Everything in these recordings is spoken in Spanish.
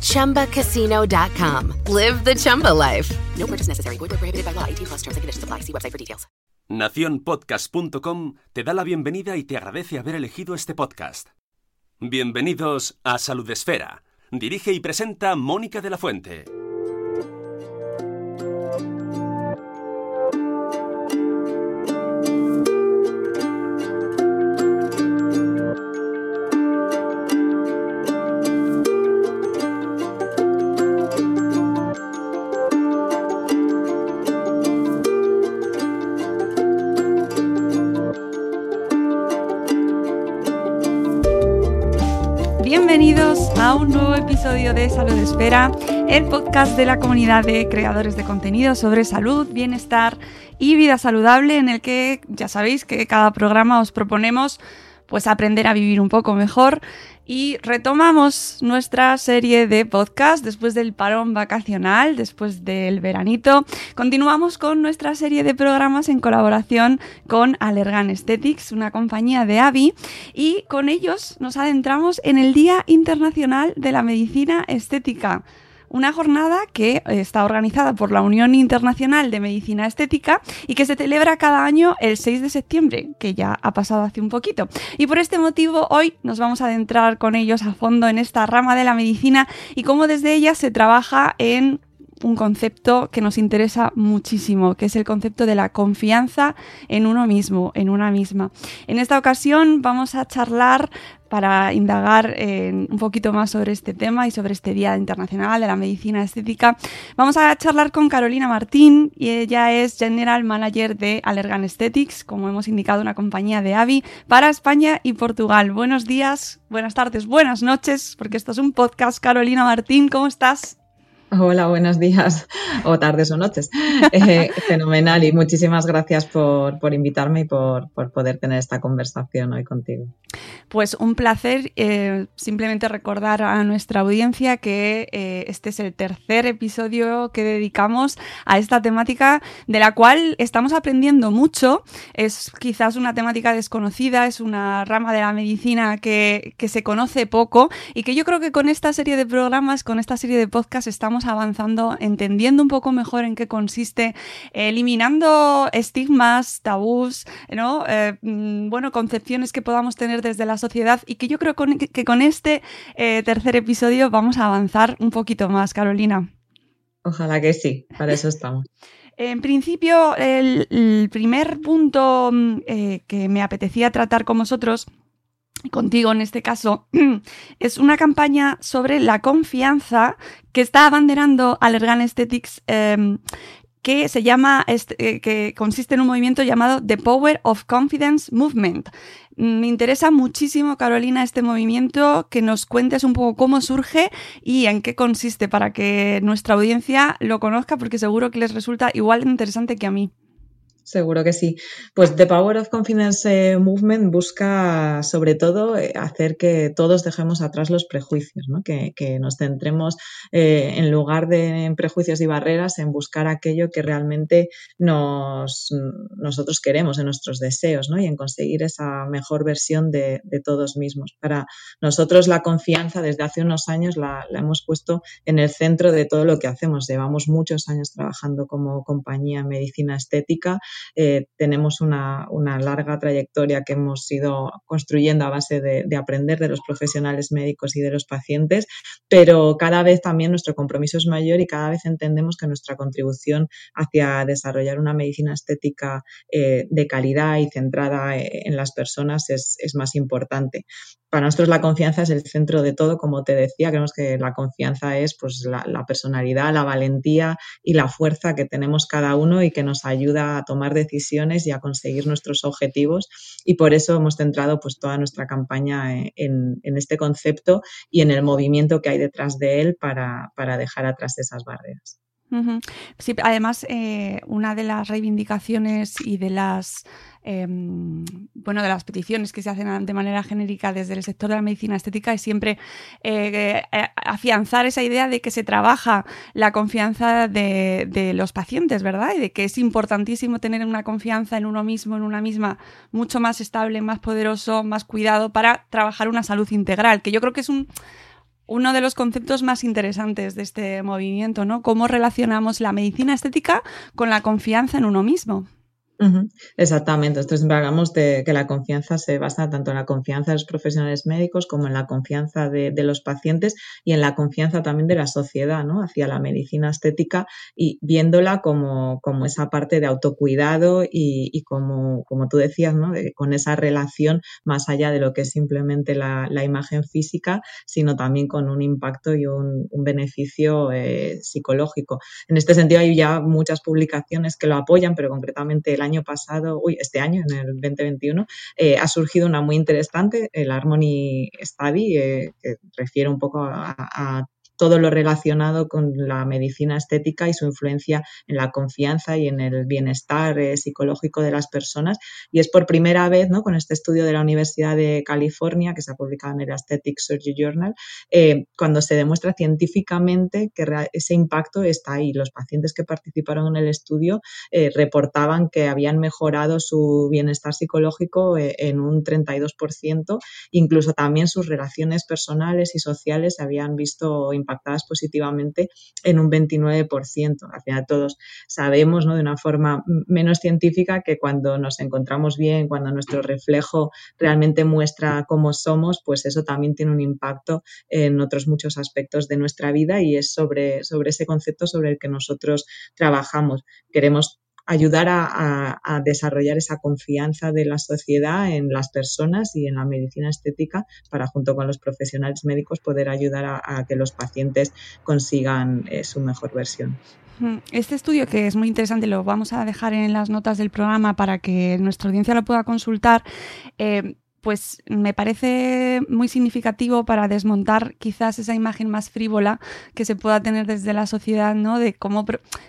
ChumbaCasino.com. Live the Chumba life. No purchase necessary. Void prohibited by law. 18 plus terms and conditions apply. See website for details. Naciónpodcast.com te da la bienvenida y te agradece haber elegido este podcast. Bienvenidos a Salud Esfera. Dirige y presenta Mónica de la Fuente. Episodio de Salud Espera, el podcast de la comunidad de creadores de contenido sobre salud, bienestar y vida saludable, en el que ya sabéis que cada programa os proponemos pues aprender a vivir un poco mejor y retomamos nuestra serie de podcast después del parón vacacional, después del veranito. Continuamos con nuestra serie de programas en colaboración con Allergan Aesthetics, una compañía de AVI, y con ellos nos adentramos en el Día Internacional de la Medicina Estética. Una jornada que está organizada por la Unión Internacional de Medicina Estética y que se celebra cada año el 6 de septiembre, que ya ha pasado hace un poquito. Y por este motivo hoy nos vamos a adentrar con ellos a fondo en esta rama de la medicina y cómo desde ella se trabaja en un concepto que nos interesa muchísimo, que es el concepto de la confianza en uno mismo, en una misma. En esta ocasión vamos a charlar para indagar en un poquito más sobre este tema y sobre este Día Internacional de la Medicina Estética. Vamos a charlar con Carolina Martín y ella es General Manager de Allergan Aesthetics, como hemos indicado, una compañía de AVI para España y Portugal. Buenos días, buenas tardes, buenas noches, porque esto es un podcast. Carolina Martín, ¿cómo estás? Hola, buenos días o tardes o noches. Eh, fenomenal y muchísimas gracias por, por invitarme y por, por, poder tener esta conversación hoy contigo. Pues un placer. Eh, simplemente recordar a nuestra audiencia que eh, este es el tercer episodio que dedicamos a esta temática de la cual estamos aprendiendo mucho. Es quizás una temática desconocida, es una rama de la medicina que, que se conoce poco y que yo creo que con esta serie de programas, con esta serie de podcasts estamos avanzando, entendiendo un poco mejor en qué consiste, eliminando estigmas, tabús, ¿no? Eh, bueno, concepciones que podamos tener desde la sociedad y que yo creo con, que con este eh, tercer episodio vamos a avanzar un poquito más, Carolina. Ojalá que sí, para eso estamos. En principio, el, el primer punto eh, que me apetecía tratar con vosotros contigo en este caso, es una campaña sobre la confianza que está abanderando Allergan Aesthetics, eh, que se llama, este, que consiste en un movimiento llamado The Power of Confidence Movement. Me interesa muchísimo, Carolina, este movimiento, que nos cuentes un poco cómo surge y en qué consiste para que nuestra audiencia lo conozca, porque seguro que les resulta igual interesante que a mí. Seguro que sí. Pues The Power of Confidence Movement busca sobre todo hacer que todos dejemos atrás los prejuicios, ¿no? que, nos centremos eh, en lugar de prejuicios y barreras en buscar aquello que realmente nos, nosotros queremos, en nuestros deseos ¿no? y en conseguir esa mejor versión de, de, todos mismos. Para nosotros la confianza desde hace unos años la, la hemos puesto en el centro de todo lo que hacemos. Llevamos muchos años trabajando como compañía en medicina estética eh, tenemos una, una, larga trayectoria que hemos ido construyendo a base de, de, aprender de los profesionales médicos y de los pacientes, pero cada vez también nuestro compromiso es mayor y cada vez entendemos que nuestra contribución hacia desarrollar una medicina estética eh, de calidad y centrada eh, en las personas es, es más importante para nosotros la confianza es el centro de todo, como te decía, creemos que la confianza es pues la, personalidad, la valentía y la fuerza que tenemos cada uno y que nos ayuda a tomar decisiones y a conseguir nuestros objetivos y por eso hemos centrado pues toda nuestra campaña en, en este concepto y en el movimiento que hay detrás de él para, para dejar atrás esas barreras. Sí, además, eh, una de las reivindicaciones y de las Em, bueno, de las peticiones que se hacen de manera genérica desde el sector de la medicina estética es siempre eh, eh, afianzar esa idea de que se trabaja la confianza de, de, los pacientes, ¿verdad? Y de que es importantísimo tener una confianza en uno mismo, en una misma, mucho más estable, más poderoso, más cuidado para trabajar una salud integral, que yo creo que es un uno de los conceptos más interesantes de este movimiento, ¿no? Cómo relacionamos la medicina estética con la confianza en uno mismo. Exactamente. Entonces siempre hablamos de que la confianza se basa tanto en la confianza de los profesionales médicos como en la confianza de, los pacientes y en la confianza también de la sociedad, ¿no? Hacia la medicina estética y viéndola como, como esa parte de autocuidado y, como, como tú decías, ¿no? con esa relación más allá de lo que es simplemente la, imagen física, sino también con un impacto y un, beneficio eh, psicológico. En este sentido hay ya muchas publicaciones que lo apoyan, pero concretamente el año año pasado, uy, este año, en el 2021, eh, ha surgido una muy interesante, el Harmony Study, eh, que refiere un poco a todo lo relacionado con la medicina estética y su influencia en la confianza y en el bienestar eh, psicológico de las personas. Y es por primera vez, ¿no? con este estudio de la Universidad de California, que se ha publicado en el Aesthetic Surgery Journal, eh, cuando se demuestra científicamente que ese impacto está ahí. Los pacientes que participaron en el estudio eh, reportaban que habían mejorado su bienestar psicológico en un 32%, incluso también sus relaciones personales y sociales se habían visto impactadas impactadas positivamente en un 29%. Al final todos sabemos ¿no? de una forma menos científica que cuando nos encontramos bien, cuando nuestro reflejo realmente muestra cómo somos, pues eso también tiene un impacto en otros muchos aspectos de nuestra vida y es sobre, sobre ese concepto sobre el que nosotros trabajamos. Queremos ayudar a, desarrollar esa confianza de la sociedad en las personas y en la medicina estética para, junto con los profesionales médicos, poder ayudar a, que los pacientes consigan eh, su mejor versión. Este estudio, que es muy interesante, lo vamos a dejar en las notas del programa para que nuestra audiencia lo pueda consultar. Eh, pues me parece muy significativo para desmontar quizás esa imagen más frívola que se pueda tener desde la sociedad, ¿no? De cómo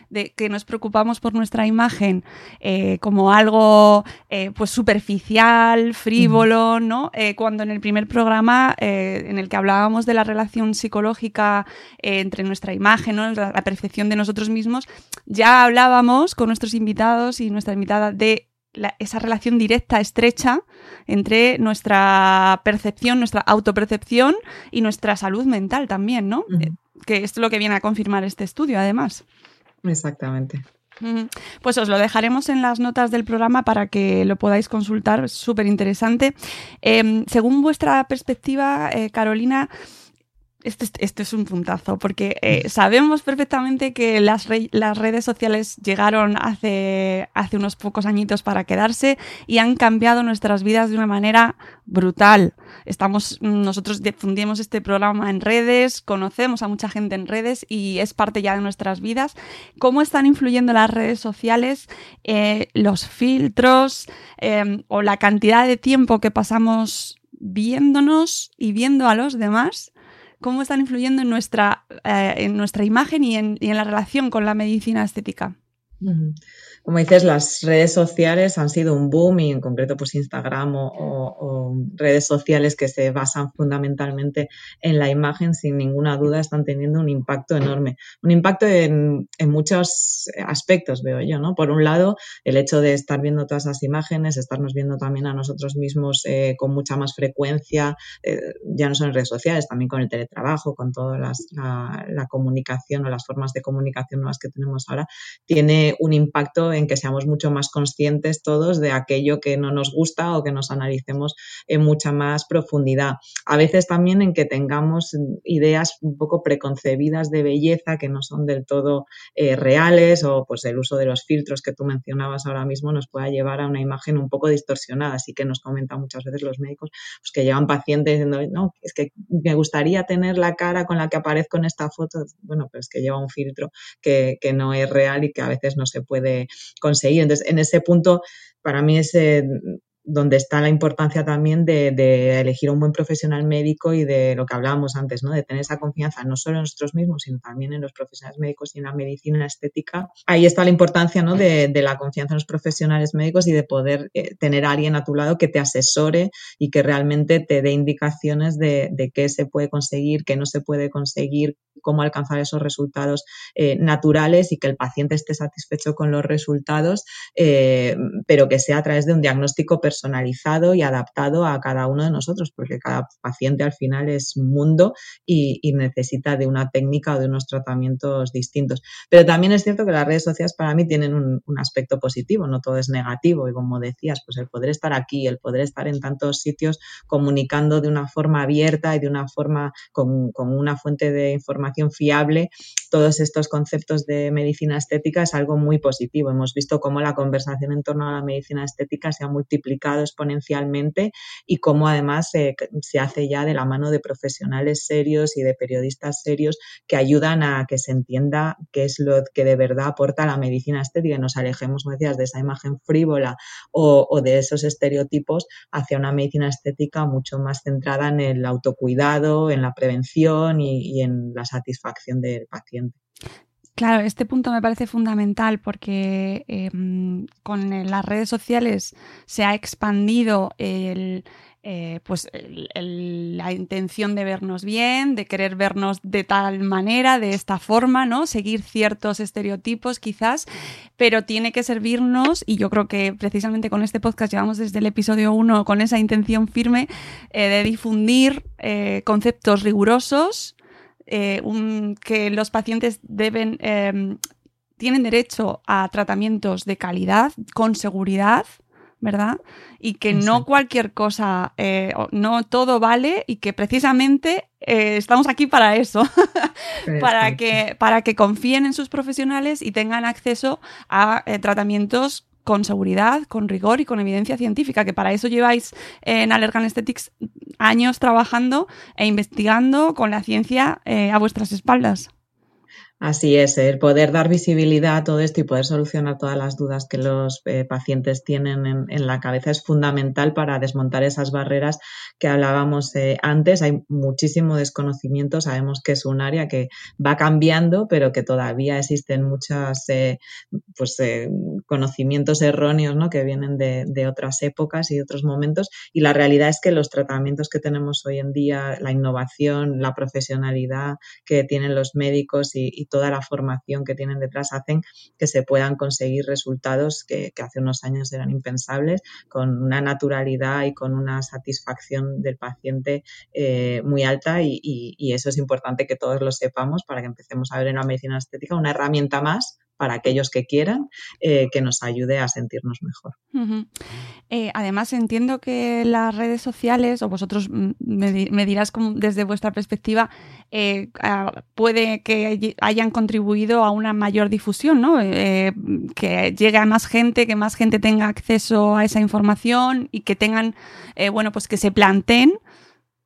de que nos preocupamos por nuestra imagen eh, como algo eh, pues superficial, frívolo, ¿no? Eh, cuando en el primer programa en el que hablábamos de la relación psicológica entre nuestra imagen, ¿no? la, la percepción de nosotros mismos, ya hablábamos con nuestros invitados y nuestra invitada de esa relación directa, estrecha, entre nuestra percepción, nuestra autopercepción y nuestra salud mental también, ¿no? Eh, que es lo que viene a confirmar este estudio, además. Exactamente. Pues os lo dejaremos en las notas del programa para que lo podáis consultar, súper interesante. Em, según vuestra perspectiva, eh, Carolina, este, este, es un puntazo, porque eh, sabemos perfectamente que las, redes sociales llegaron hace, hace unos pocos añitos para quedarse y han cambiado nuestras vidas de una manera brutal. Estamos, nosotros difundimos este programa en redes, conocemos a mucha gente en redes y es parte ya de nuestras vidas. ¿Cómo están influyendo las redes sociales, eh, los filtros eh, o la cantidad de tiempo que pasamos viéndonos y viendo a los demás? Cómo están influyendo en nuestra, eh, en nuestra imagen y en, y en la relación con la medicina estética como dices, las redes sociales han sido un boom y en concreto pues Instagram o, redes sociales que se basan fundamentalmente en la imagen, sin ninguna duda están teniendo un impacto enorme. Un impacto en, muchos aspectos, veo yo, ¿no? Por un lado, el hecho de estar viendo todas las imágenes, estarnos viendo también a nosotros mismos eh, con mucha más frecuencia, eh, ya no solo en redes sociales, también con el teletrabajo, con toda la, la comunicación o las formas de comunicación nuevas que tenemos ahora, tiene un impacto en que seamos mucho más conscientes todos de aquello que no nos gusta o que nos analicemos en mucha más profundidad. A veces también en que tengamos ideas un poco preconcebidas de belleza que no son del todo eh, reales o pues el uso de los filtros que tú mencionabas ahora mismo nos pueda llevar a una imagen un poco distorsionada. Así que nos comentan muchas veces los médicos pues, que llevan pacientes diciendo, no, es que me gustaría tener la cara con la que aparezco en esta foto. Bueno, pero es que lleva un filtro que, que no es real y que a veces no se puede conseguir. Entonces, en ese punto, para mí es donde está la importancia también de, de, elegir un buen profesional médico y de lo que hablábamos antes, ¿no? De tener esa confianza no solo en nosotros mismos, sino también en los profesionales médicos y en la medicina estética. Ahí está la importancia, ¿no? De, de la confianza en los profesionales médicos y de poder eh, tener a alguien a tu lado que te asesore y que realmente te dé indicaciones de, de qué se puede conseguir, qué no se puede conseguir, cómo alcanzar esos resultados eh, naturales y que el paciente esté satisfecho con los resultados, eh, pero que sea a través de un diagnóstico personalizado y adaptado a cada uno de nosotros, porque cada paciente al final es un mundo y, necesita de una técnica o de unos tratamientos distintos. Pero también es cierto que las redes sociales para mí tienen un, un aspecto positivo, no todo es negativo y como decías, pues el poder estar aquí, el poder estar en tantos sitios comunicando de una forma abierta y de una forma con, con una fuente de información fiable, todos estos conceptos de medicina estética es algo muy positivo. Hemos visto cómo la conversación en torno a la medicina estética se ha multiplicado exponencialmente y cómo además se hace ya de la mano de profesionales serios y de periodistas serios que ayudan a que se entienda qué es lo que de verdad aporta la medicina estética y nos alejemos, como decías, de esa imagen frívola o, de esos estereotipos hacia una medicina estética mucho más centrada en el autocuidado, en la prevención y en la satisfacción del paciente. Claro, este punto me parece fundamental porque eh, con las redes sociales se ha expandido eh, pues la intención de vernos bien, de querer vernos de tal manera, de esta forma, ¿no? Seguir ciertos estereotipos quizás, pero tiene que servirnos, y yo creo que precisamente con este podcast llevamos desde el episodio 1 con esa intención firme eh, de difundir eh, conceptos rigurosos, eh, un, que los pacientes deben, eh, tienen derecho a tratamientos de calidad, con seguridad, ¿verdad? Y que Exacto. no cualquier cosa, eh, no todo vale y que precisamente eh, estamos aquí para eso, para, que, para que confíen en sus profesionales y tengan acceso a eh, tratamientos con seguridad, con rigor y con evidencia científica, que para eso lleváis en Allergan Aesthetics años trabajando e investigando con la ciencia eh, a vuestras espaldas. Así es, el poder dar visibilidad a todo esto y poder solucionar todas las dudas que los eh, pacientes tienen en, la cabeza es fundamental para desmontar esas barreras que hablábamos eh, antes. Hay muchísimo desconocimiento, sabemos que es un área que va cambiando, pero que todavía existen muchos eh, pues, conocimientos erróneos ¿no? que vienen de, otras épocas y otros momentos. Y la realidad es que los tratamientos que tenemos hoy en día, la innovación, la profesionalidad que tienen los médicos y toda la formación que tienen detrás hacen que se puedan conseguir resultados que, hace unos años eran impensables, con una naturalidad y con una satisfacción del paciente eh, muy alta y, y, eso es importante que todos lo sepamos para que empecemos a ver en la medicina estética una herramienta más para aquellos que quieran, eh, que nos ayude a sentirnos mejor. Eh, además, entiendo que las redes sociales, o vosotros me, dirás como desde vuestra perspectiva, eh, puede que hayan contribuido a una mayor difusión, ¿no? Que llegue a más gente, que más gente tenga acceso a esa información y que tengan, bueno, pues que se planteen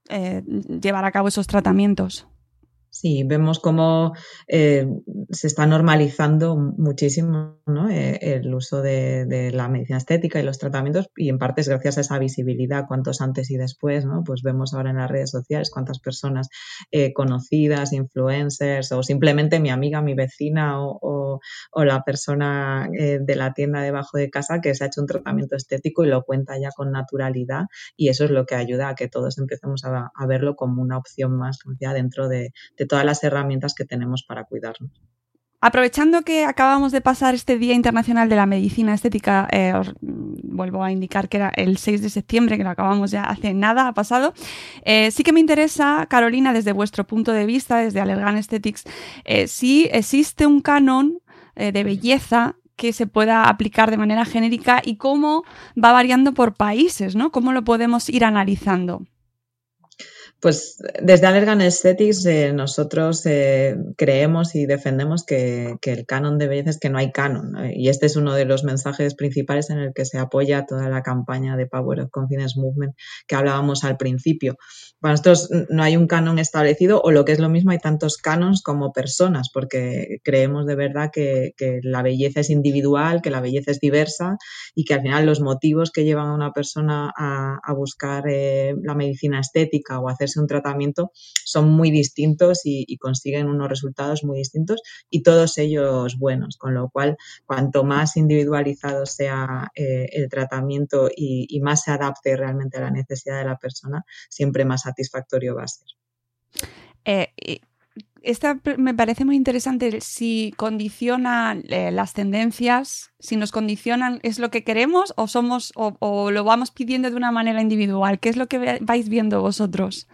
llevar a cabo esos tratamientos. Sí, vemos cómo eh, se está normalizando muchísimo ¿no? eh, el uso de, de, la medicina estética y los tratamientos y en parte es gracias a esa visibilidad, cuántos antes y después, ¿no? Pues vemos ahora en las redes sociales cuántas personas eh, conocidas, influencers o simplemente mi amiga, mi vecina o, o, o la persona eh, de la tienda debajo de casa que se ha hecho un tratamiento estético y lo cuenta ya con naturalidad y eso es lo que ayuda a que todos empecemos a, verlo como una opción más dentro de, todas las herramientas que tenemos para cuidarnos. Aprovechando que acabamos de pasar este Día Internacional de la Medicina Estética, eh, os vuelvo a indicar que era el 6 de septiembre, que lo acabamos ya hace nada, ha pasado. Eh, sí que me interesa, Carolina, desde vuestro punto de vista, desde Allergan Aesthetics, si existe un canon eh, de belleza que se pueda aplicar de manera genérica y cómo va variando por países, ¿no? ¿Cómo lo podemos ir analizando? Pues desde Allergan Aesthetics eh, nosotros eh, creemos y defendemos que, el canon de belleza es que no hay canon. Y este es uno de los mensajes principales en el que se apoya toda la campaña de Power of Confidence Movement que hablábamos al principio. Para nosotros no hay un canon establecido o lo que es lo mismo, hay tantos canons como personas, porque creemos de verdad que, la belleza es individual, que la belleza es diversa y que al final los motivos que llevan a una persona a, buscar eh, la medicina estética o hacerse un tratamiento son muy distintos y, consiguen unos resultados muy distintos y todos ellos buenos, con lo cual cuanto más individualizado sea eh, el tratamiento y, más se adapte realmente a la necesidad de la persona, siempre más satisfactorio va a ser. Eh, esta me parece muy interesante si condiciona eh, las tendencias, si nos condicionan, ¿es lo que queremos o somos o, lo vamos pidiendo de una manera individual? ¿Qué es lo que vais viendo vosotros?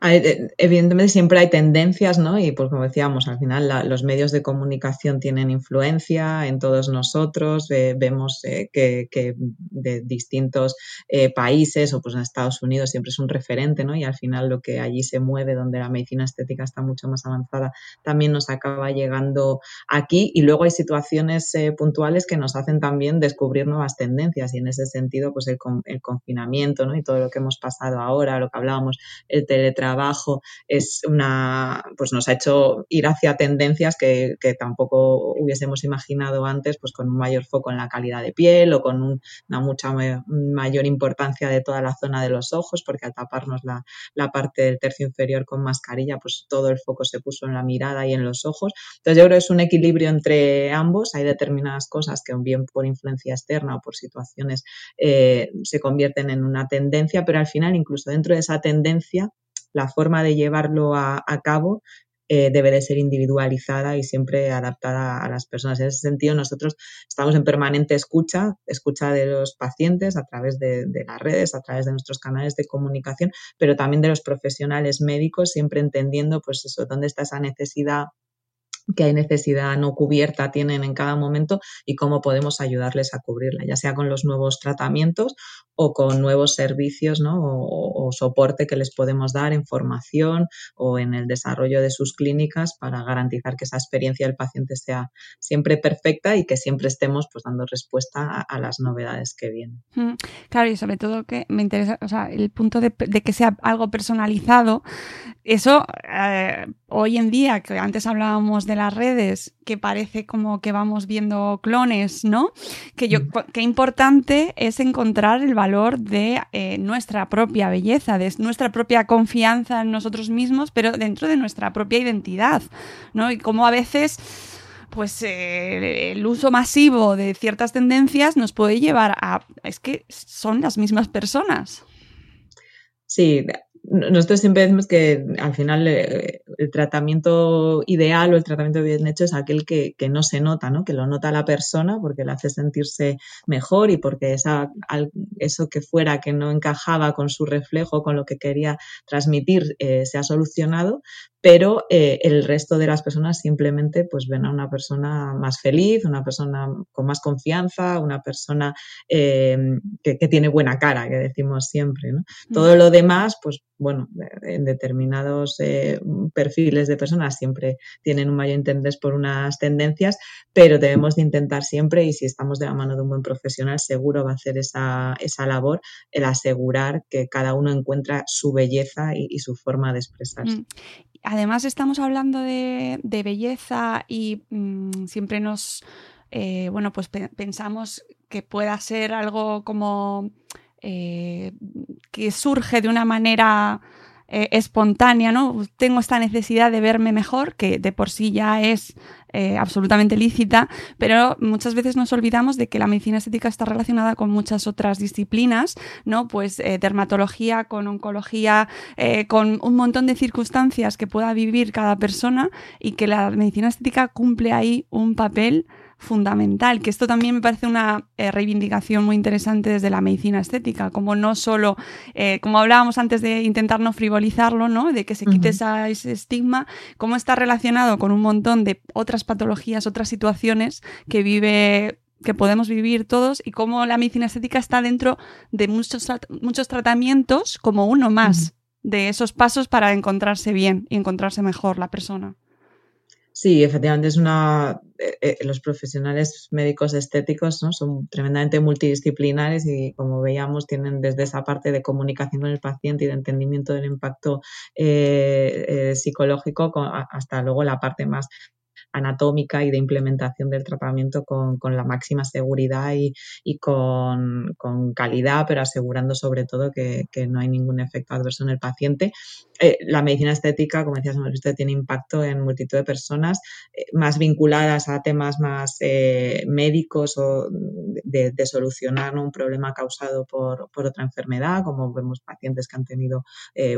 Eh, evidentemente siempre hay tendencias, ¿no? Y pues como decíamos, al final los medios de comunicación tienen influencia en todos nosotros, vemos eh, que, de distintos eh, países o pues en Estados Unidos siempre es un referente, ¿no? Y al final lo que allí se mueve, donde la medicina estética está mucho más avanzada, también nos acaba llegando aquí y luego hay situaciones puntuales que nos hacen también descubrir nuevas tendencias y en ese sentido pues el, el confinamiento, ¿no? Y todo lo que hemos pasado ahora, lo que hablábamos, el teletrabajo, trabajo es una, pues nos ha hecho ir hacia tendencias que, tampoco hubiésemos imaginado antes, pues con un mayor foco en la calidad de piel o con una mucha mayor importancia de toda la zona de los ojos, porque al taparnos la, la parte del tercio inferior con mascarilla, pues todo el foco se puso en la mirada y en los ojos. Entonces yo creo que es un equilibrio entre ambos. Hay determinadas cosas que bien por influencia externa o por situaciones eh, se convierten en una tendencia, pero al final incluso dentro de esa tendencia la forma de llevarlo a, cabo eh, debe de ser individualizada y siempre adaptada a las personas. En ese sentido, nosotros estamos en permanente escucha, escucha de los pacientes a través de, de, las redes, a través de nuestros canales de comunicación, pero también de los profesionales médicos, siempre entendiendo, pues eso, dónde está esa necesidad que hay necesidad no cubierta tienen en cada momento y cómo podemos ayudarles a cubrirla, ya sea con los nuevos tratamientos o con nuevos servicios ¿no? o, soporte que les podemos dar en formación o en el desarrollo de sus clínicas para garantizar que esa experiencia del paciente sea siempre perfecta y que siempre estemos pues, dando respuesta a, las novedades que vienen. Claro, y sobre todo que me interesa, o sea, el punto de, que sea algo personalizado, eso eh, hoy en día, que antes hablábamos de las redes, que parece como que vamos viendo clones, ¿no? Que yo, mm. qué importante es encontrar el valor de eh, nuestra propia belleza, de nuestra propia confianza en nosotros mismos, pero dentro de nuestra propia identidad, ¿no? Y cómo a veces pues eh, el uso masivo de ciertas tendencias nos puede llevar a es que son las mismas personas. Sí, nosotros siempre decimos que al final eh, el tratamiento ideal o el tratamiento bien hecho es aquel que, no se nota, ¿no? que lo nota la persona porque le hace sentirse mejor y porque esa, eso que fuera que no encajaba con su reflejo, con lo que quería transmitir, eh, se ha solucionado, pero eh, el resto de las personas simplemente pues ven a una persona más feliz, una persona con más confianza, una persona que, tiene buena cara, que decimos siempre. ¿no? Mm. Todo lo demás, pues bueno, en determinados eh, perfiles de personas siempre tienen un mayor interés por unas tendencias, pero debemos de intentar siempre, y si estamos de la mano de un buen profesional, seguro va a hacer esa, esa labor, el asegurar que cada uno encuentra su belleza y, su forma de expresarse. Mm. Además, estamos hablando de, belleza y mm, siempre nos, eh, bueno, pues pensamos que pueda ser algo como eh, que surge de una manera eh, espontánea, ¿no? Tengo esta necesidad de verme mejor, que de por sí ya es eh, absolutamente lícita, pero muchas veces nos olvidamos de que la medicina estética está relacionada con muchas otras disciplinas, ¿no? Pues dermatología, con oncología, con un montón de circunstancias que pueda vivir cada persona y que la medicina estética cumple ahí un papel fundamental, que esto también me parece una eh, reivindicación muy interesante desde la medicina estética, como no solo, eh, como hablábamos antes de intentar no frivolizarlo, ¿no? de que se quite ese estigma, cómo está relacionado con un montón de otras patologías, otras situaciones que vive que podemos vivir todos y cómo la medicina estética está dentro de muchos, muchos tratamientos como uno más. de esos pasos para encontrarse bien y encontrarse mejor la persona. Sí, efectivamente es una. Eh, eh, los profesionales médicos estéticos ¿no? son tremendamente multidisciplinares y, como veíamos, tienen desde esa parte de comunicación con el paciente y de entendimiento del impacto eh, psicológico hasta luego la parte más anatómica y de implementación del tratamiento con, la máxima seguridad y, con, calidad, pero asegurando sobre todo que, no hay ningún efecto adverso en el paciente. Eh, la medicina estética, como decías, usted tiene impacto en multitud de personas eh, más vinculadas a temas más eh, médicos o de, solucionar un problema causado por, otra enfermedad, como vemos pacientes que han tenido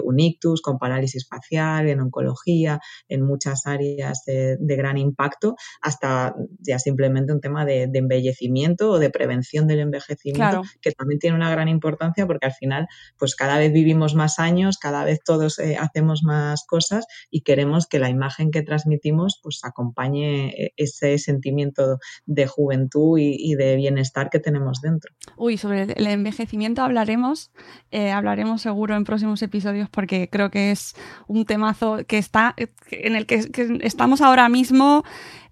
un ictus con parálisis facial, en oncología, en muchas áreas de, de gran impacto hasta ya simplemente un tema de, embellecimiento o de prevención del envejecimiento, que también tiene una gran importancia porque al final, pues cada vez vivimos más años, cada vez todos eh, hacemos más cosas y queremos que la imagen que transmitimos pues acompañe eh, ese sentimiento de juventud y, de bienestar que tenemos dentro. Uy, sobre el envejecimiento hablaremos, eh, hablaremos seguro en próximos episodios porque creo que es un temazo que está en el que estamos ahora mismo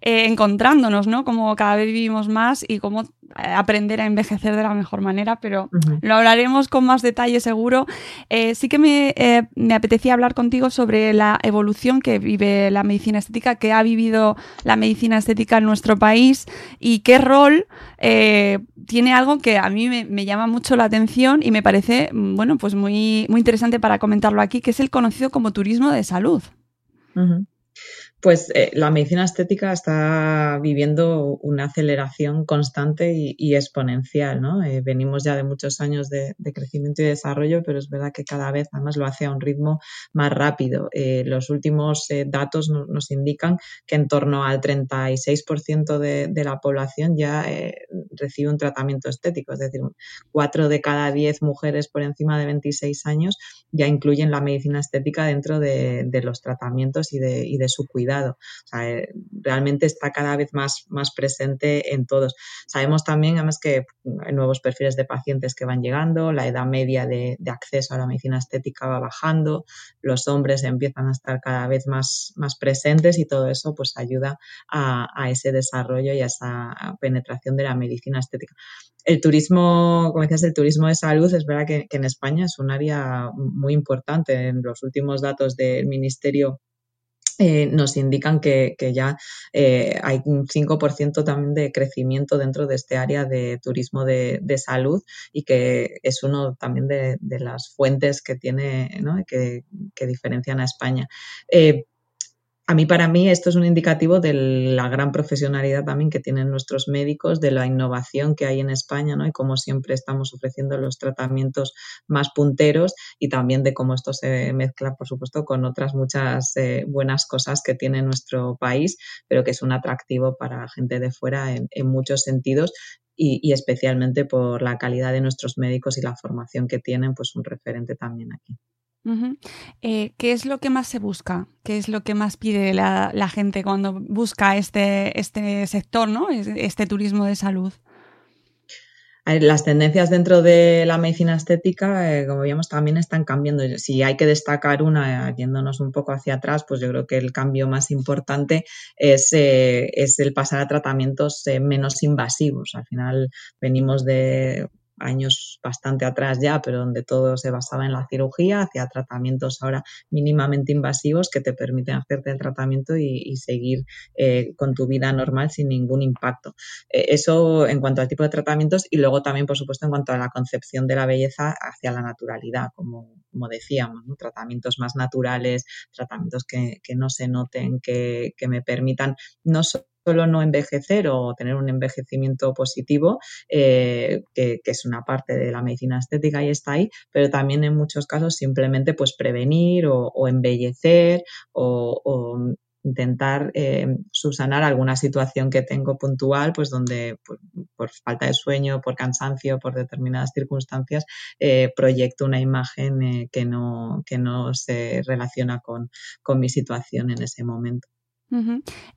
eh, encontrándonos, ¿no? Como cada vez vivimos más y cómo eh, aprender a envejecer de la mejor manera, pero lo hablaremos con más detalle seguro. Eh, sí que me, me, apetecía hablar contigo sobre la evolución que vive la medicina estética, que ha vivido la medicina estética en nuestro país y qué rol tiene algo que a mí me, llama mucho la atención y me parece, mm, bueno, pues muy, muy interesante para comentarlo aquí, que es el conocido como turismo de salud pues eh, la medicina estética está viviendo una aceleración constante y, exponencial, ¿no? Eh, venimos ya de muchos años de, crecimiento y desarrollo, pero es verdad que cada vez además lo hace a un ritmo más rápido. Eh, los últimos datos nos indican que en torno al 36% de, de, la población ya recibe un tratamiento estético, es decir, 4 de cada 10 mujeres por encima de 26 años ya incluyen la medicina estética dentro de, los tratamientos y de, y de su cuidado eh, realmente está cada vez más, más presente en todos. Sabemos también, además, que hay nuevos perfiles de pacientes que van llegando, la edad media de, acceso a la medicina estética va bajando, los hombres empiezan a estar cada vez más, más presentes y todo eso pues ayuda a, ese desarrollo y a esa penetración de la medicina estética. El turismo, como decías, el turismo de salud es verdad que en España es un área muy importante. En los últimos datos del Ministerio eh, nos indican que, ya eh, hay un 5% también de crecimiento dentro de este área de turismo de, salud y que es uno también de, las fuentes que tiene, ¿no? que, que, diferencian a España. Eh, a mí, para mí, esto es un indicativo de la gran profesionalidad también que tienen nuestros médicos, de la innovación que hay en España, ¿no? Y cómo siempre estamos ofreciendo los tratamientos más punteros y también de cómo esto se mezcla, por supuesto, con otras muchas eh, buenas cosas que tiene nuestro país, pero que es un atractivo para gente de fuera en, muchos sentidos y, especialmente por la calidad de nuestros médicos y la formación que tienen, pues un referente también aquí. Eh, ¿Qué es lo que más se busca? ¿Qué es lo que más pide la, gente cuando busca este, este sector, ¿no? este turismo de salud? Las tendencias dentro de la medicina estética, eh, como veíamos, también están cambiando. Si hay que destacar una, yéndonos un poco hacia atrás, pues yo creo que el cambio más importante es, eh, es el pasar a tratamientos menos invasivos. Al final venimos de años bastante atrás ya, pero donde todo se basaba en la cirugía, hacia tratamientos ahora mínimamente invasivos que te permiten hacerte el tratamiento y, seguir eh, con tu vida normal sin ningún impacto. Eh, eso en cuanto al tipo de tratamientos y luego también, por supuesto, en cuanto a la concepción de la belleza hacia la naturalidad, como, decíamos, tratamientos más naturales, tratamientos que, no se noten, que, que me permitan no solo solo no envejecer o tener un envejecimiento positivo, eh, que, es una parte de la medicina estética y está ahí, pero también en muchos casos simplemente pues prevenir o, embellecer o, intentar eh, subsanar alguna situación que tengo puntual, pues donde por, falta de sueño, por cansancio, por determinadas circunstancias, eh, proyecto una imagen que, no, que no se relaciona con mi situación en ese momento.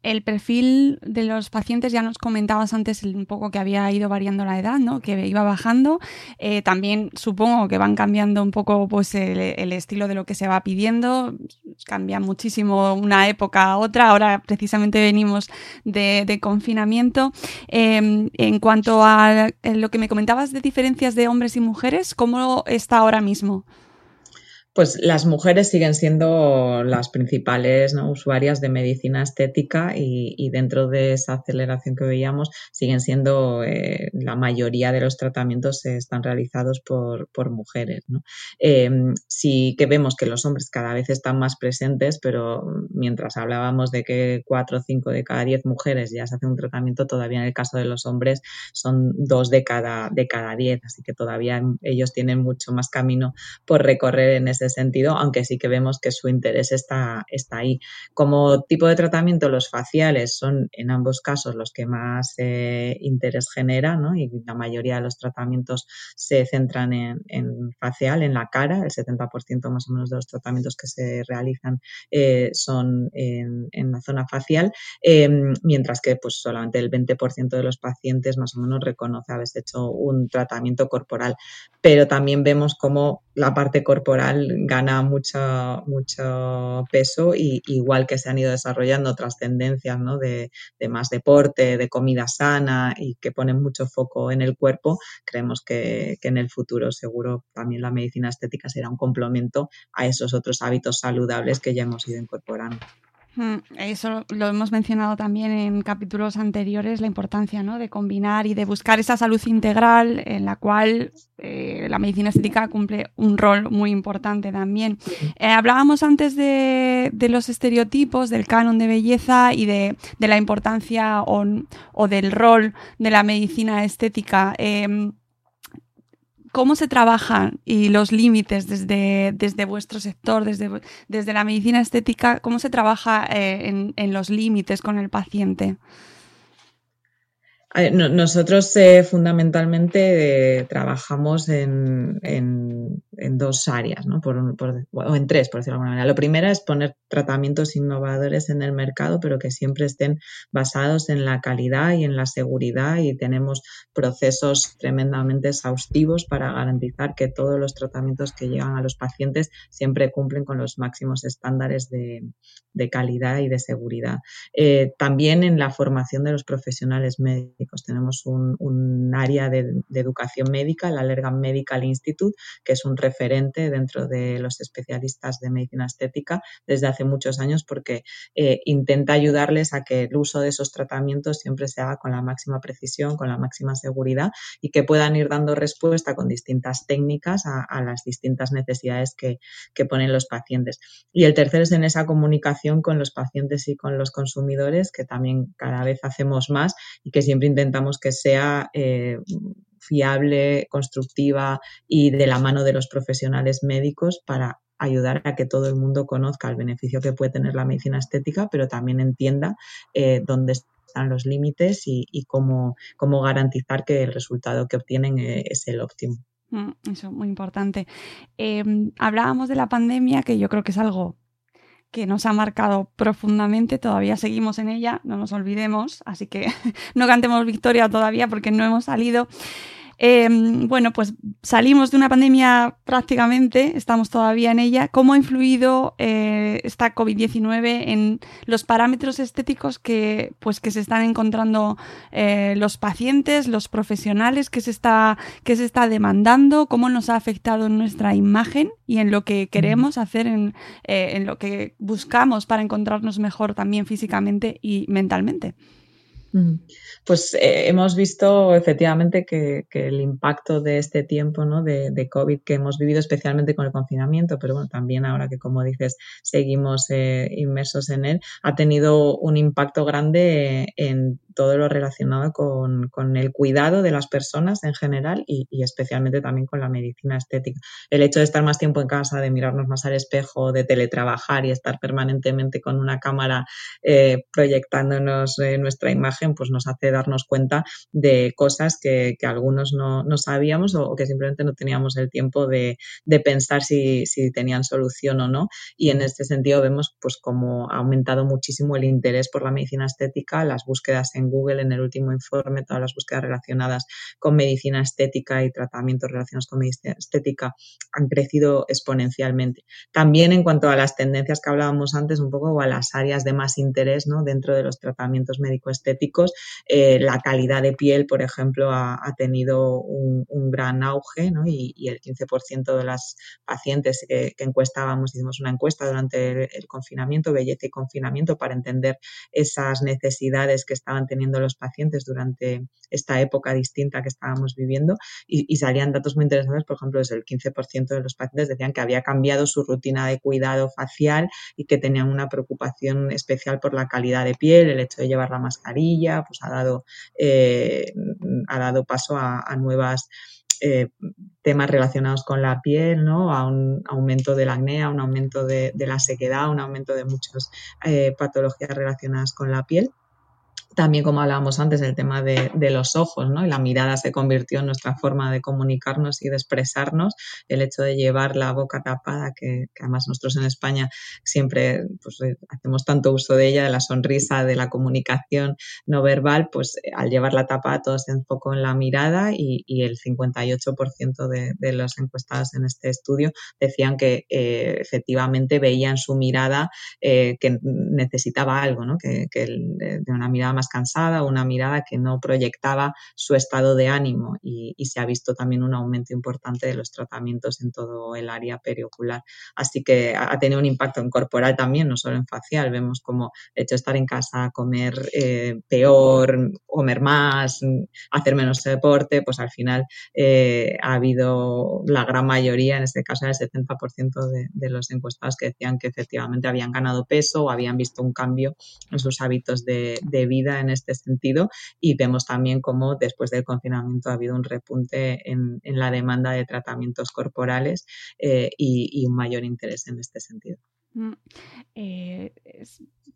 El perfil de los pacientes, ya nos comentabas antes un poco que había ido variando la edad, ¿no? Que iba bajando. Eh, también supongo que van cambiando un poco pues, el, estilo de lo que se va pidiendo. Cambia muchísimo una época a otra. Ahora precisamente venimos de, confinamiento. Em, en cuanto a lo que me comentabas de diferencias de hombres y mujeres, ¿cómo está ahora mismo? Pues las mujeres siguen siendo las principales usuarias de medicina estética y, dentro de esa aceleración que veíamos siguen siendo eh, la mayoría de los tratamientos están realizados por, mujeres. Em, sí que vemos que los hombres cada vez están más presentes, pero mientras hablábamos de que 4 o 5 de cada 10 mujeres ya se hace un tratamiento, todavía en el caso de los hombres son 2 de cada, de cada 10, así que todavía ellos tienen mucho más camino por recorrer en ese sentido, aunque sí que vemos que su interés está, está ahí. Como tipo de tratamiento, los faciales son en ambos casos los que más eh, interés generan, y la mayoría de los tratamientos se centran en, facial, en la cara, el 70% más o menos de los tratamientos que se realizan eh, son en, la zona facial, em, mientras que pues, solamente el 20% de los pacientes más o menos reconoce haberse hecho un tratamiento corporal. Pero también vemos cómo la parte corporal gana mucho, mucho peso y igual que se han ido desarrollando otras tendencias ¿no? de, más deporte, de comida sana y que ponen mucho foco en el cuerpo, creemos que, que en el futuro seguro también la medicina estética será un complemento a esos otros hábitos saludables que ya hemos ido incorporando. Mm, eso lo hemos mencionado también en capítulos anteriores, la importancia ¿no? de combinar y de buscar esa salud integral en la cual eh, la medicina estética cumple un rol muy importante también. Eh, hablábamos antes de, los estereotipos, del canon de belleza y de, la importancia o, del rol de la medicina estética. Em, cómo se trabajan y los límites desde, desde vuestro sector, desde, desde la medicina estética, cómo se trabaja eh, en, en, los límites con el paciente. Nosotros eh, fundamentalmente eh, trabajamos en, dos áreas, ¿no? o en tres, por decirlo de alguna manera. Lo primero es poner tratamientos innovadores en el mercado, pero que siempre estén basados en la calidad y en la seguridad y tenemos procesos tremendamente exhaustivos para garantizar que todos los tratamientos que llegan a los pacientes siempre cumplen con los máximos estándares de, calidad y de seguridad. Eh, también en la formación de los profesionales médicos tenemos un, área de, educación médica, el Allergan Medical Institute, que es un referente dentro de los especialistas de medicina estética desde hace muchos años porque eh, intenta ayudarles a que el uso de esos tratamientos siempre se haga con la máxima precisión, con la máxima seguridad y que puedan ir dando respuesta con distintas técnicas a, las distintas necesidades que, que ponen los pacientes. Y el tercero es en esa comunicación con los pacientes y con los consumidores, que también cada vez hacemos más y que siempre intentamos que sea eh, fiable, constructiva y de la mano de los profesionales médicos para ayudar a que todo el mundo conozca el beneficio que puede tener la medicina estética, pero también entienda eh, dónde están los límites y, cómo, cómo, garantizar que el resultado que obtienen eh, es el óptimo. Mm, eso es muy importante. Em, hablábamos de la pandemia, que yo creo que es algo que nos ha marcado profundamente, todavía seguimos en ella, no nos olvidemos, así que no cantemos victoria todavía porque no hemos salido. Em, bueno, pues salimos de una pandemia prácticamente, estamos todavía en ella. ¿Cómo ha influido eh, esta COVID-19 en los parámetros estéticos que, pues, que se están encontrando eh, los pacientes, los profesionales, que se, está, que se está demandando? ¿Cómo nos ha afectado en nuestra imagen y en lo que queremos hacer, en, eh, en lo que buscamos para encontrarnos mejor también físicamente y mentalmente? Pues eh, hemos visto efectivamente que, el impacto de este tiempo ¿no? de, COVID que hemos vivido, especialmente con el confinamiento, pero bueno, también ahora que como dices seguimos eh, inmersos en él, ha tenido un impacto grande en todo lo relacionado con, el cuidado de las personas en general y, especialmente también con la medicina estética. El hecho de estar más tiempo en casa, de mirarnos más al espejo, de teletrabajar y estar permanentemente con una cámara eh, proyectándonos eh, nuestra imagen, pues nos hace darnos cuenta de cosas que, algunos no, sabíamos o, que simplemente no teníamos el tiempo de, pensar si, si, tenían solución o no. Y en este sentido vemos pues como ha aumentado muchísimo el interés por la medicina estética, las búsquedas en Google en el último informe, todas las búsquedas relacionadas con medicina estética y tratamientos relacionados con medicina estética han crecido exponencialmente. También en cuanto a las tendencias que hablábamos antes, un poco o a las áreas de más interés dentro de los tratamientos médico-estéticos, eh, la calidad de piel, por ejemplo, ha, tenido un, gran auge y, el 15% de las pacientes que, encuestábamos, hicimos una encuesta durante el confinamiento, belleza y confinamiento, para entender esas necesidades que estaban teniendo los pacientes durante esta época distinta que estábamos viviendo y, salían datos muy interesantes, por ejemplo, desde el 15% de los pacientes decían que había cambiado su rutina de cuidado facial y que tenían una preocupación especial por la calidad de piel, el hecho de llevar la mascarilla, pues ha dado, eh, ha dado paso a, nuevas eh, temas relacionados con la piel, ¿no? A un aumento del acné, a un aumento de, la sequedad, a un aumento de muchas eh, patologías relacionadas con la piel. También, como hablábamos antes, el tema de, los ojos, ¿no? Y la mirada se convirtió en nuestra forma de comunicarnos y de expresarnos. El hecho de llevar la boca tapada, que, además nosotros en España siempre pues, eh, hacemos tanto uso de ella, de la sonrisa, de la comunicación no verbal, pues eh, al llevarla tapada todo se enfocó en la mirada y, el 58% de, de, los encuestados en este estudio decían que eh, efectivamente veían su mirada que necesitaba algo, ¿no? Que, que de una mirada más cansada, una mirada que no proyectaba su estado de ánimo y, se ha visto también un aumento importante de los tratamientos en todo el área periocular. Así que ha tenido un impacto en corporal también, no solo en facial. Vemos como el hecho de estar en casa, comer eh, peor, comer más, hacer menos deporte, pues al final eh, ha habido la gran mayoría, en este caso el 70% de, de los encuestados que decían que efectivamente habían ganado peso o habían visto un cambio en sus hábitos de vida en este sentido y vemos también cómo después del confinamiento ha habido un repunte en, la demanda de tratamientos corporales eh, y, un mayor interés en este sentido. Mm, eh,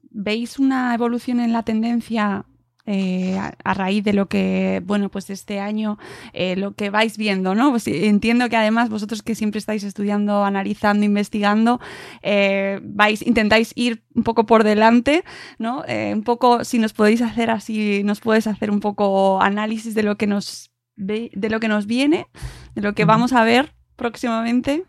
¿Veis una evolución en la tendencia eh, a, raíz de lo que, bueno, pues este año, eh, lo que vais viendo, ¿no? Pues entiendo que además vosotros que siempre estáis estudiando, analizando, investigando, eh, vais, intentáis ir un poco por delante, ¿no? un poco, si nos podéis hacer así, nos puedes hacer un poco análisis de lo que nos, de lo que nos viene, de lo que vamos a ver próximamente.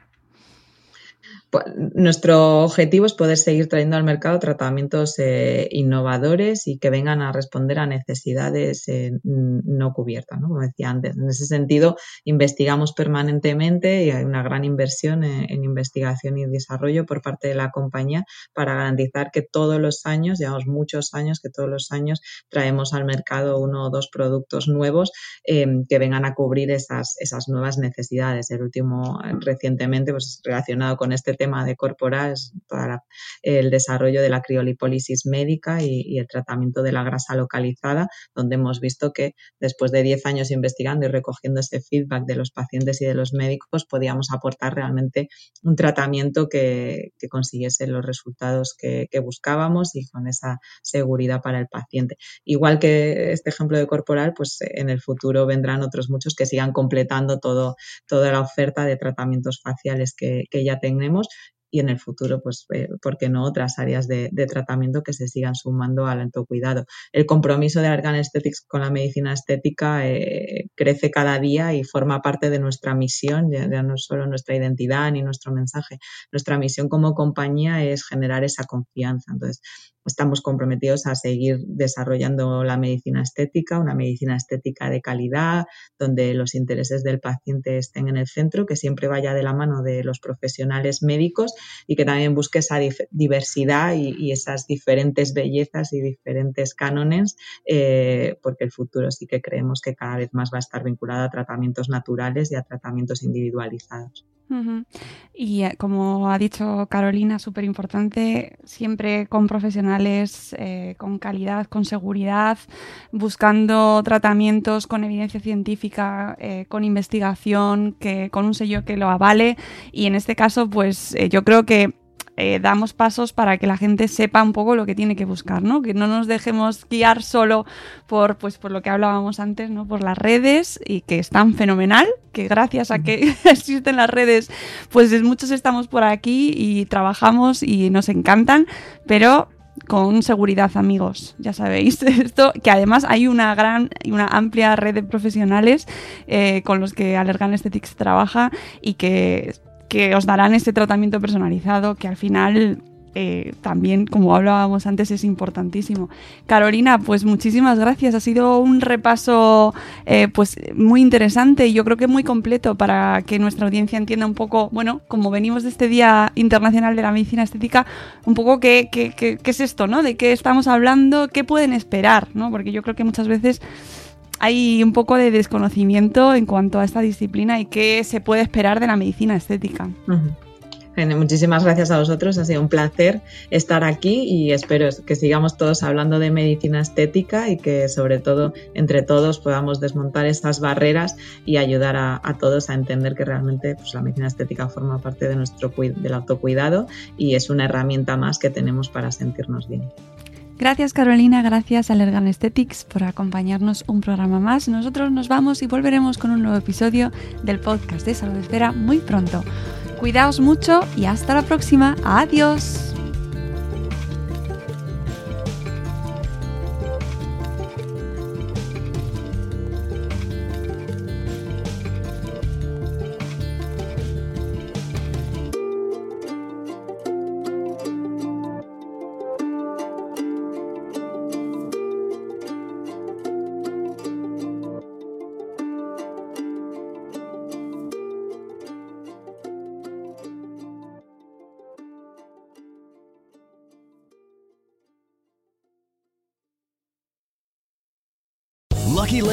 Nuestro objetivo es poder seguir trayendo al mercado tratamientos eh, innovadores y que vengan a responder a necesidades eh, no cubiertas, como decía antes. En ese sentido, investigamos permanentemente y hay una gran inversión en, investigación y desarrollo por parte de la compañía para garantizar que todos los años, llevamos muchos años, que todos los años traemos al mercado uno o dos productos nuevos que vengan a cubrir esas, esas nuevas necesidades. El último recientemente, pues relacionado con este tema de corporal es para el desarrollo de la criolipólisis médica y, el tratamiento de la grasa localizada, donde hemos visto que después de 10 años investigando y recogiendo ese feedback de los pacientes y de los médicos, podíamos aportar realmente un tratamiento que, consiguiese los resultados que, buscábamos y con esa seguridad para el paciente. Igual que este ejemplo de corporal, pues en el futuro vendrán otros muchos que sigan completando todo, toda la oferta de tratamientos faciales que ya tenemos y en el futuro, pues, eh, ¿por qué no otras áreas de, tratamiento que se sigan sumando al autocuidado? El compromiso de Argan Aesthetics con la medicina estética eh, crece cada día y forma parte de nuestra misión, ya, no solo nuestra identidad ni nuestro mensaje. Nuestra misión como compañía es generar esa confianza. Entonces, estamos comprometidos a seguir desarrollando la medicina estética, una medicina estética de calidad, donde los intereses del paciente estén en el centro, que siempre vaya de la mano de los profesionales médicos y que también busque esa diversidad y, esas diferentes bellezas y diferentes cánones, eh, porque el futuro sí que creemos que cada vez más va a estar vinculado a tratamientos naturales y a tratamientos individualizados. Y eh, como ha dicho Carolina, súper importante, siempre con profesionales, eh, con calidad, con seguridad, buscando tratamientos con evidencia científica, eh, con investigación, que, con un sello que lo avale. Y en este caso, pues eh, yo creo que eh, damos pasos para que la gente sepa un poco lo que tiene que buscar, ¿no? Que no nos dejemos guiar solo por, pues, por lo que hablábamos antes, ¿no? Por las redes y que están fenomenal, que gracias a que existen las redes, pues es- muchos estamos por aquí y trabajamos y nos encantan, pero con seguridad, amigos, ya sabéis esto, que además hay una gran y una amplia red de profesionales eh, con los que Allergan Aesthetics trabaja y que, que os darán este tratamiento personalizado que al final eh, también, como hablábamos antes, es importantísimo. Carolina, pues muchísimas gracias. Ha sido un repaso eh, pues muy interesante y yo creo que muy completo para que nuestra audiencia entienda un poco, bueno, como venimos de este Día Internacional de la Medicina Estética, un poco qué, qué, qué- qué es esto, ¿no? De qué estamos hablando, qué pueden esperar, ¿no? Porque yo creo que muchas veces hay un poco de desconocimiento en cuanto a esta disciplina y qué se puede esperar de la medicina estética. Genial, Muchísimas gracias a vosotros, ha sido un placer estar aquí y espero que sigamos todos hablando de medicina estética y que sobre todo entre todos podamos desmontar estas barreras y ayudar a, todos a entender que realmente pues, la medicina estética forma parte de nuestro del autocuidado y es una herramienta más que tenemos para sentirnos bien. Gracias Carolina, gracias a Allergan Aesthetics por acompañarnos un programa más. Nosotros nos vamos y volveremos con un nuevo episodio del podcast de Salud Esfera muy pronto. Cuidaos mucho y hasta la próxima. Adiós.